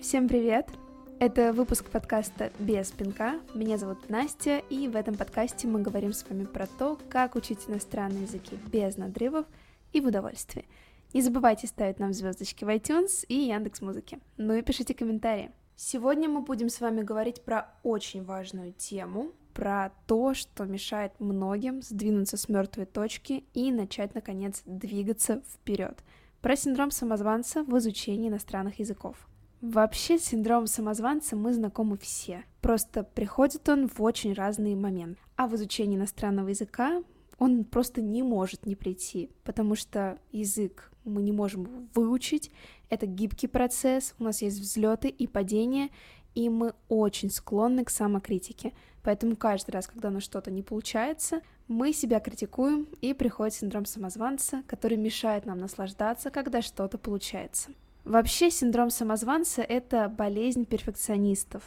Всем привет! Это выпуск подкаста «Без пинка». Меня зовут Настя, и в этом подкасте мы говорим с вами про то, как учить иностранные языки без надрывов и в удовольствии. Не забывайте ставить нам звездочки в iTunes и Яндекс Музыки. Ну и пишите комментарии. Сегодня мы будем с вами говорить про очень важную тему, про то, что мешает многим сдвинуться с мертвой точки и начать, наконец, двигаться вперед. Про синдром самозванца в изучении иностранных языков. Вообще, с синдромом самозванца мы знакомы все. Просто приходит он в очень разные моменты. А в изучении иностранного языка он просто не может не прийти, потому что язык мы не можем выучить, это гибкий процесс, у нас есть взлеты и падения, и мы очень склонны к самокритике. Поэтому каждый раз, когда у нас что-то не получается, мы себя критикуем, и приходит синдром самозванца, который мешает нам наслаждаться, когда что-то получается. Вообще синдром самозванца — это болезнь перфекционистов.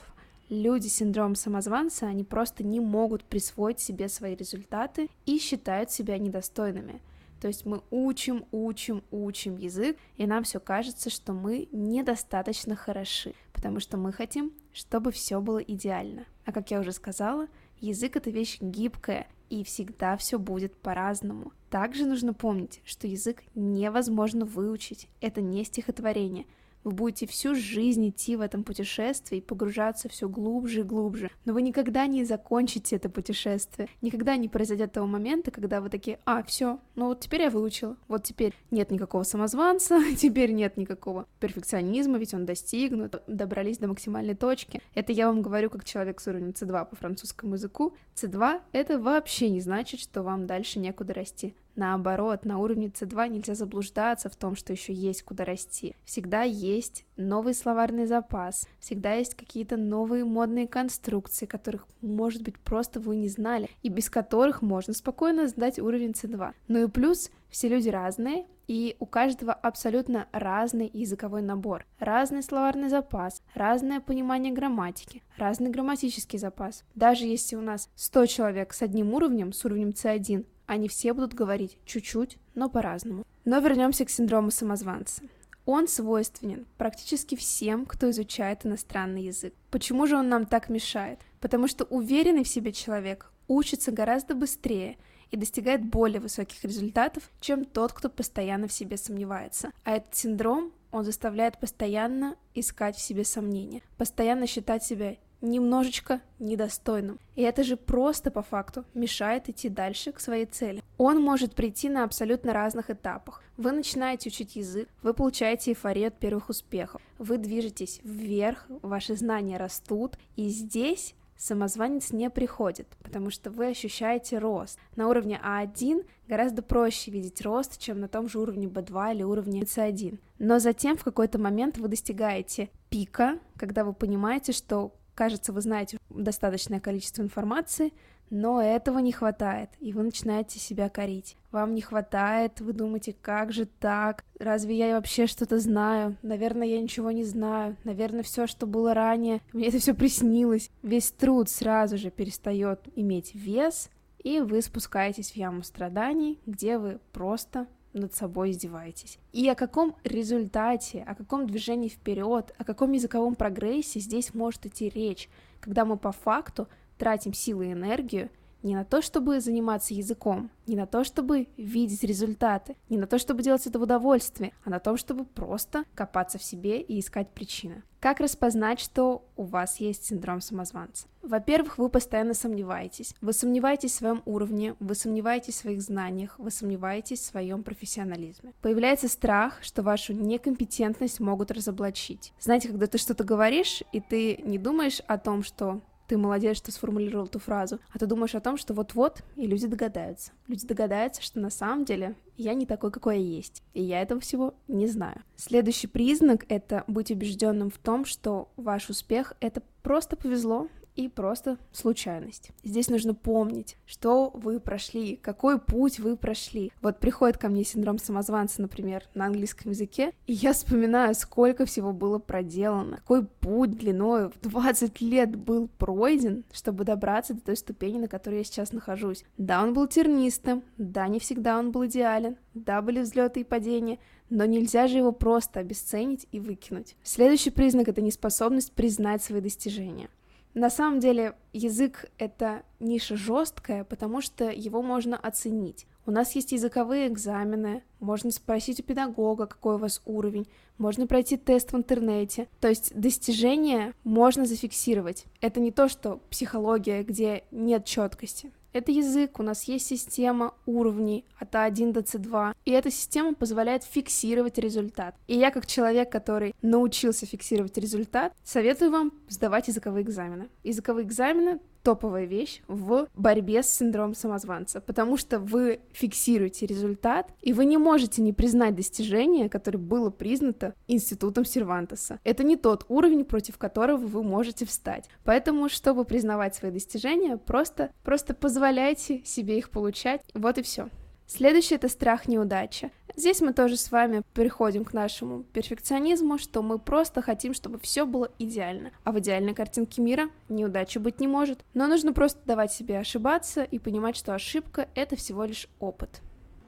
Люди с синдромом самозванца, они просто не могут присвоить себе свои результаты и считают себя недостойными. То есть мы учим, учим, учим язык, и нам все кажется, что мы недостаточно хороши, потому что мы хотим, чтобы все было идеально. А как я уже сказала, язык это вещь гибкая, и всегда все будет по-разному. Также нужно помнить, что язык невозможно выучить, это не стихотворение – вы будете всю жизнь идти в этом путешествии и погружаться все глубже и глубже. Но вы никогда не закончите это путешествие. Никогда не произойдет того момента, когда вы такие, а, все, ну вот теперь я выучила. Вот теперь нет никакого самозванца, теперь нет никакого перфекционизма, ведь он достигнут, добрались до максимальной точки. Это я вам говорю как человек с уровнем C2 по французскому языку. C2 — это вообще не значит, что вам дальше некуда расти. Наоборот, на уровне C2 нельзя заблуждаться в том, что еще есть куда расти. Всегда есть новый словарный запас, всегда есть какие-то новые модные конструкции, которых, может быть, просто вы не знали, и без которых можно спокойно сдать уровень C2. Ну и плюс, все люди разные, и у каждого абсолютно разный языковой набор, разный словарный запас, разное понимание грамматики, разный грамматический запас. Даже если у нас 100 человек с одним уровнем, с уровнем C1, они все будут говорить чуть-чуть, но по-разному. Но вернемся к синдрому самозванца. Он свойственен практически всем, кто изучает иностранный язык. Почему же он нам так мешает? Потому что уверенный в себе человек учится гораздо быстрее и достигает более высоких результатов, чем тот, кто постоянно в себе сомневается. А этот синдром, он заставляет постоянно искать в себе сомнения, постоянно считать себя немножечко недостойным. И это же просто по факту мешает идти дальше к своей цели. Он может прийти на абсолютно разных этапах. Вы начинаете учить язык, вы получаете эйфорию от первых успехов, вы движетесь вверх, ваши знания растут, и здесь самозванец не приходит, потому что вы ощущаете рост. На уровне А1 гораздо проще видеть рост, чем на том же уровне B2 или уровне C1. Но затем в какой-то момент вы достигаете пика, когда вы понимаете, что Кажется, вы знаете достаточное количество информации, но этого не хватает, и вы начинаете себя корить. Вам не хватает, вы думаете, как же так? Разве я вообще что-то знаю? Наверное, я ничего не знаю. Наверное, все, что было ранее, мне это все приснилось. Весь труд сразу же перестает иметь вес, и вы спускаетесь в яму страданий, где вы просто над собой издеваетесь. И о каком результате, о каком движении вперед, о каком языковом прогрессе здесь может идти речь, когда мы по факту тратим силы и энергию не на то, чтобы заниматься языком, не на то, чтобы видеть результаты, не на то, чтобы делать это в удовольствие, а на том, чтобы просто копаться в себе и искать причины. Как распознать, что у вас есть синдром самозванца? Во-первых, вы постоянно сомневаетесь. Вы сомневаетесь в своем уровне, вы сомневаетесь в своих знаниях, вы сомневаетесь в своем профессионализме. Появляется страх, что вашу некомпетентность могут разоблачить. Знаете, когда ты что-то говоришь, и ты не думаешь о том, что ты молодец, что сформулировал эту фразу, а ты думаешь о том, что вот-вот, и люди догадаются. Люди догадаются, что на самом деле я не такой, какой я есть, и я этого всего не знаю. Следующий признак — это быть убежденным в том, что ваш успех — это просто повезло, и просто случайность. Здесь нужно помнить, что вы прошли, какой путь вы прошли. Вот приходит ко мне синдром самозванца, например, на английском языке, и я вспоминаю, сколько всего было проделано, какой путь длиной в 20 лет был пройден, чтобы добраться до той ступени, на которой я сейчас нахожусь. Да, он был тернистым, да, не всегда он был идеален, да, были взлеты и падения, но нельзя же его просто обесценить и выкинуть. Следующий признак — это неспособность признать свои достижения. На самом деле язык — это ниша жесткая, потому что его можно оценить. У нас есть языковые экзамены, можно спросить у педагога, какой у вас уровень, можно пройти тест в интернете. То есть достижения можно зафиксировать. Это не то, что психология, где нет четкости. Это язык, у нас есть система уровней от А1 до С2, и эта система позволяет фиксировать результат. И я, как человек, который научился фиксировать результат, советую вам сдавать языковые экзамены. Языковые экзамены топовая вещь в борьбе с синдромом самозванца, потому что вы фиксируете результат, и вы не можете не признать достижение, которое было признато институтом Сервантеса. Это не тот уровень, против которого вы можете встать. Поэтому, чтобы признавать свои достижения, просто, просто позволяйте себе их получать. Вот и все. Следующее — это страх неудачи. Здесь мы тоже с вами переходим к нашему перфекционизму, что мы просто хотим, чтобы все было идеально. А в идеальной картинке мира неудачи быть не может. Но нужно просто давать себе ошибаться и понимать, что ошибка — это всего лишь опыт.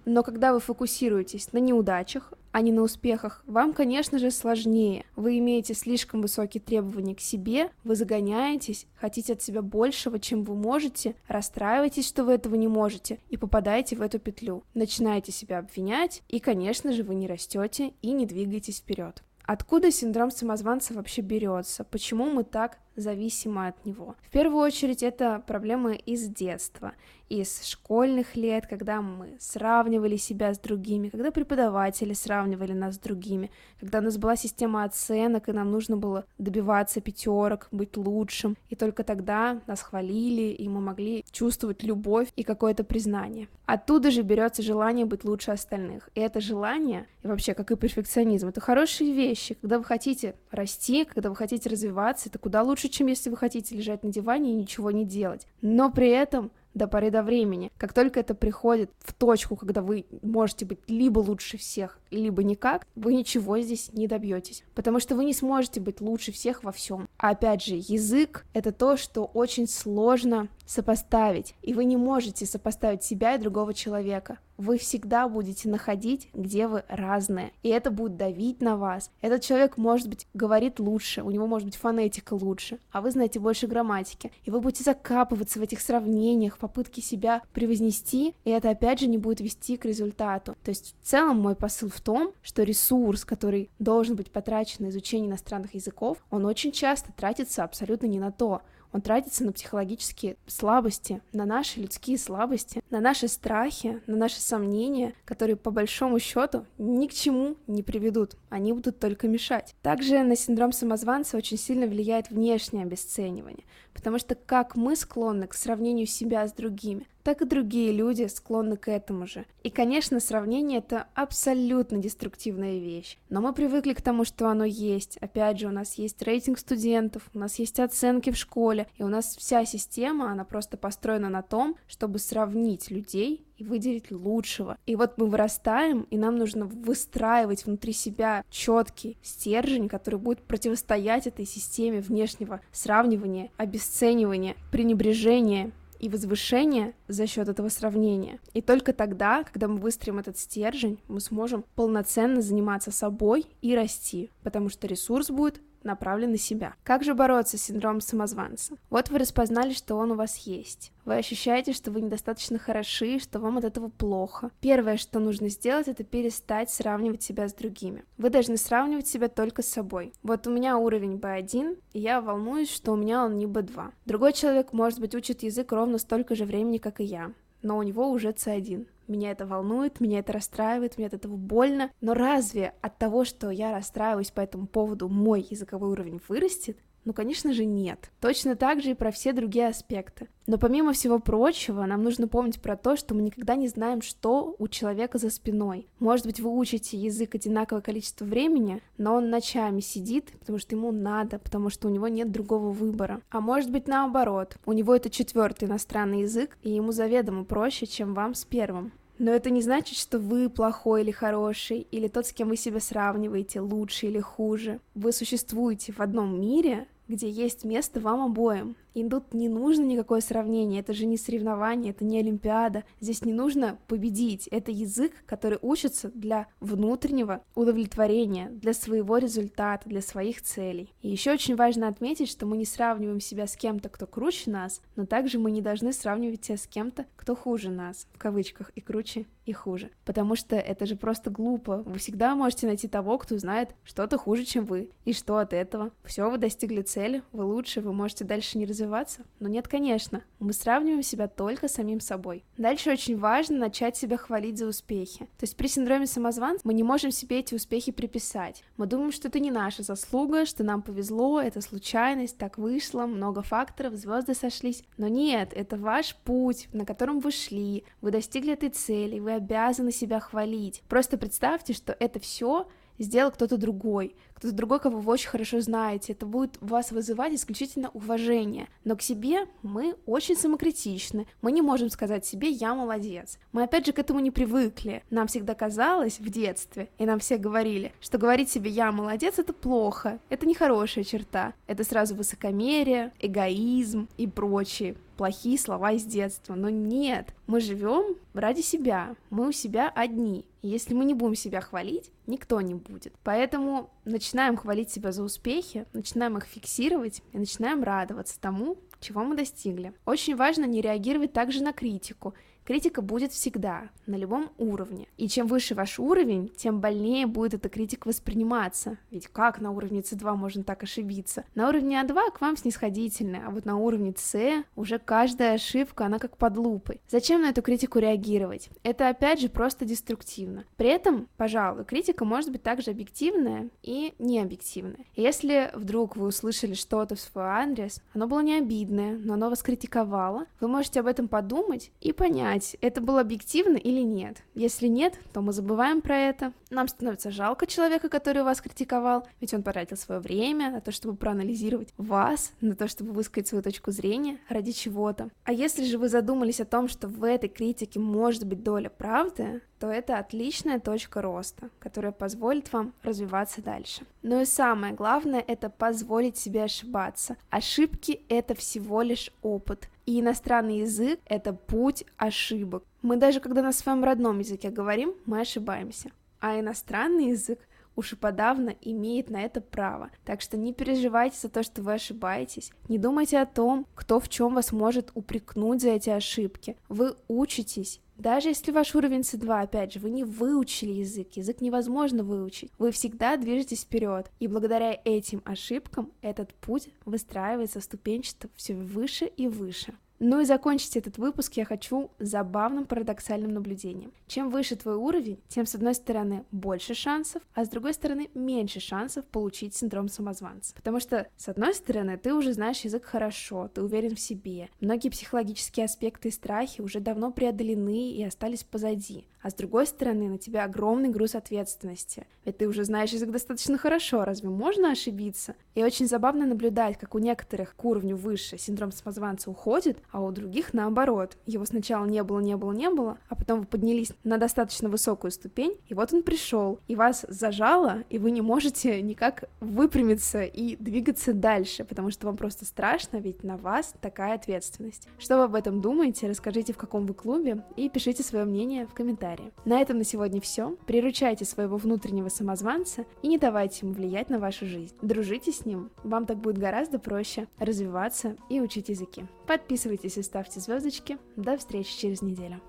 Но когда вы фокусируетесь на неудачах, а не на успехах, вам, конечно же, сложнее. Вы имеете слишком высокие требования к себе, вы загоняетесь, хотите от себя большего, чем вы можете, расстраиваетесь, что вы этого не можете, и попадаете в эту петлю. Начинаете себя обвинять, и, конечно же, вы не растете и не двигаетесь вперед. Откуда синдром самозванца вообще берется? Почему мы так зависимы от него? В первую очередь это проблемы из детства из школьных лет, когда мы сравнивали себя с другими, когда преподаватели сравнивали нас с другими, когда у нас была система оценок, и нам нужно было добиваться пятерок, быть лучшим, и только тогда нас хвалили, и мы могли чувствовать любовь и какое-то признание. Оттуда же берется желание быть лучше остальных. И это желание, и вообще, как и перфекционизм, это хорошие вещи. Когда вы хотите расти, когда вы хотите развиваться, это куда лучше, чем если вы хотите лежать на диване и ничего не делать. Но при этом до поры до времени. Как только это приходит в точку, когда вы можете быть либо лучше всех, либо никак, вы ничего здесь не добьетесь, потому что вы не сможете быть лучше всех во всем. А опять же, язык — это то, что очень сложно сопоставить, и вы не можете сопоставить себя и другого человека. Вы всегда будете находить, где вы разные, и это будет давить на вас. Этот человек, может быть, говорит лучше, у него может быть фонетика лучше, а вы знаете больше грамматики, и вы будете закапываться в этих сравнениях, попытке себя превознести, и это опять же не будет вести к результату. То есть в целом мой посыл в том, что ресурс, который должен быть потрачен на изучение иностранных языков, он очень часто тратится абсолютно не на то. Он тратится на психологические слабости, на наши людские слабости, на наши страхи, на наши сомнения, которые по большому счету ни к чему не приведут, они будут только мешать. Также на синдром самозванца очень сильно влияет внешнее обесценивание, потому что как мы склонны к сравнению себя с другими, так и другие люди склонны к этому же. И, конечно, сравнение — это абсолютно деструктивная вещь. Но мы привыкли к тому, что оно есть. Опять же, у нас есть рейтинг студентов, у нас есть оценки в школе, и у нас вся система, она просто построена на том, чтобы сравнить людей и выделить лучшего. И вот мы вырастаем, и нам нужно выстраивать внутри себя четкий стержень, который будет противостоять этой системе внешнего сравнивания, обесценивания, пренебрежения и возвышение за счет этого сравнения. И только тогда, когда мы выстроим этот стержень, мы сможем полноценно заниматься собой и расти, потому что ресурс будет направлен на себя. Как же бороться с синдромом самозванца? Вот вы распознали, что он у вас есть. Вы ощущаете, что вы недостаточно хороши, что вам от этого плохо. Первое, что нужно сделать, это перестать сравнивать себя с другими. Вы должны сравнивать себя только с собой. Вот у меня уровень B1, и я волнуюсь, что у меня он не B2. Другой человек, может быть, учит язык ровно столько же времени, как и я, но у него уже C1. Меня это волнует, меня это расстраивает, мне от этого больно. Но разве от того, что я расстраиваюсь по этому поводу, мой языковой уровень вырастет? Ну, конечно же, нет. Точно так же и про все другие аспекты. Но помимо всего прочего, нам нужно помнить про то, что мы никогда не знаем, что у человека за спиной. Может быть, вы учите язык одинаковое количество времени, но он ночами сидит, потому что ему надо, потому что у него нет другого выбора. А может быть, наоборот, у него это четвертый иностранный язык, и ему заведомо проще, чем вам с первым. Но это не значит, что вы плохой или хороший, или тот, с кем вы себя сравниваете, лучше или хуже. Вы существуете в одном мире, где есть место вам обоим. И тут не нужно никакое сравнение, это же не соревнование, это не Олимпиада. Здесь не нужно победить, это язык, который учится для внутреннего удовлетворения, для своего результата, для своих целей. И еще очень важно отметить, что мы не сравниваем себя с кем-то, кто круче нас, но также мы не должны сравнивать себя с кем-то, кто хуже нас, в кавычках, и круче, и хуже. Потому что это же просто глупо. Вы всегда можете найти того, кто знает что-то хуже, чем вы. И что от этого? Все, вы достигли цели, вы лучше, вы можете дальше не развиваться? Но нет, конечно. Мы сравниваем себя только с самим собой. Дальше очень важно начать себя хвалить за успехи. То есть при синдроме самозванца мы не можем себе эти успехи приписать. Мы думаем, что это не наша заслуга, что нам повезло, это случайность, так вышло, много факторов, звезды сошлись. Но нет, это ваш путь, на котором вы шли, вы достигли этой цели, вы обязаны себя хвалить. Просто представьте, что это все сделал кто-то другой, кто-то другой, кого вы очень хорошо знаете. Это будет вас вызывать исключительно уважение. Но к себе мы очень самокритичны. Мы не можем сказать себе «я молодец». Мы опять же к этому не привыкли. Нам всегда казалось в детстве, и нам все говорили, что говорить себе «я молодец» — это плохо, это нехорошая черта. Это сразу высокомерие, эгоизм и прочие плохие слова из детства. Но нет, мы живем ради себя, мы у себя одни. Если мы не будем себя хвалить, никто не будет. Поэтому начинаем хвалить себя за успехи, начинаем их фиксировать и начинаем радоваться тому, чего мы достигли. Очень важно не реагировать также на критику Критика будет всегда, на любом уровне. И чем выше ваш уровень, тем больнее будет эта критика восприниматься. Ведь как на уровне C2 можно так ошибиться? На уровне А2 к вам снисходительно, а вот на уровне С уже каждая ошибка, она как под лупой. Зачем на эту критику реагировать? Это опять же просто деструктивно. При этом, пожалуй, критика может быть также объективная и необъективная. Если вдруг вы услышали что-то в свой адрес, оно было не обидное, но оно вас критиковало, вы можете об этом подумать и понять, это было объективно или нет. Если нет, то мы забываем про это. Нам становится жалко человека, который вас критиковал, ведь он потратил свое время на то, чтобы проанализировать вас, на то, чтобы высказать свою точку зрения ради чего-то. А если же вы задумались о том, что в этой критике может быть доля правды, то это отличная точка роста, которая позволит вам развиваться дальше. Но и самое главное — это позволить себе ошибаться. Ошибки — это всего лишь опыт. И иностранный язык — это путь ошибок. Мы даже когда на своем родном языке говорим, мы ошибаемся. А иностранный язык уж и подавно имеет на это право. Так что не переживайте за то, что вы ошибаетесь. Не думайте о том, кто в чем вас может упрекнуть за эти ошибки. Вы учитесь, даже если ваш уровень C2, опять же, вы не выучили язык, язык невозможно выучить, вы всегда движетесь вперед, и благодаря этим ошибкам этот путь выстраивается ступенчато все выше и выше. Ну и закончить этот выпуск я хочу забавным парадоксальным наблюдением. Чем выше твой уровень, тем с одной стороны больше шансов, а с другой стороны меньше шансов получить синдром самозванца. Потому что с одной стороны ты уже знаешь язык хорошо, ты уверен в себе, многие психологические аспекты и страхи уже давно преодолены и остались позади, а с другой стороны на тебя огромный груз ответственности, ведь ты уже знаешь язык достаточно хорошо, разве можно ошибиться? И очень забавно наблюдать, как у некоторых к уровню выше синдром самозванца уходит, а у других наоборот. Его сначала не было, не было, не было, а потом вы поднялись на достаточно высокую ступень, и вот он пришел, и вас зажало, и вы не можете никак выпрямиться и двигаться дальше, потому что вам просто страшно, ведь на вас такая ответственность. Что вы об этом думаете, расскажите в каком вы клубе и пишите свое мнение в комментарии. На этом на сегодня все. Приручайте своего внутреннего самозванца и не давайте ему влиять на вашу жизнь. Дружите с ним, вам так будет гораздо проще развиваться и учить языки. Подписывайтесь и ставьте звездочки. До встречи через неделю.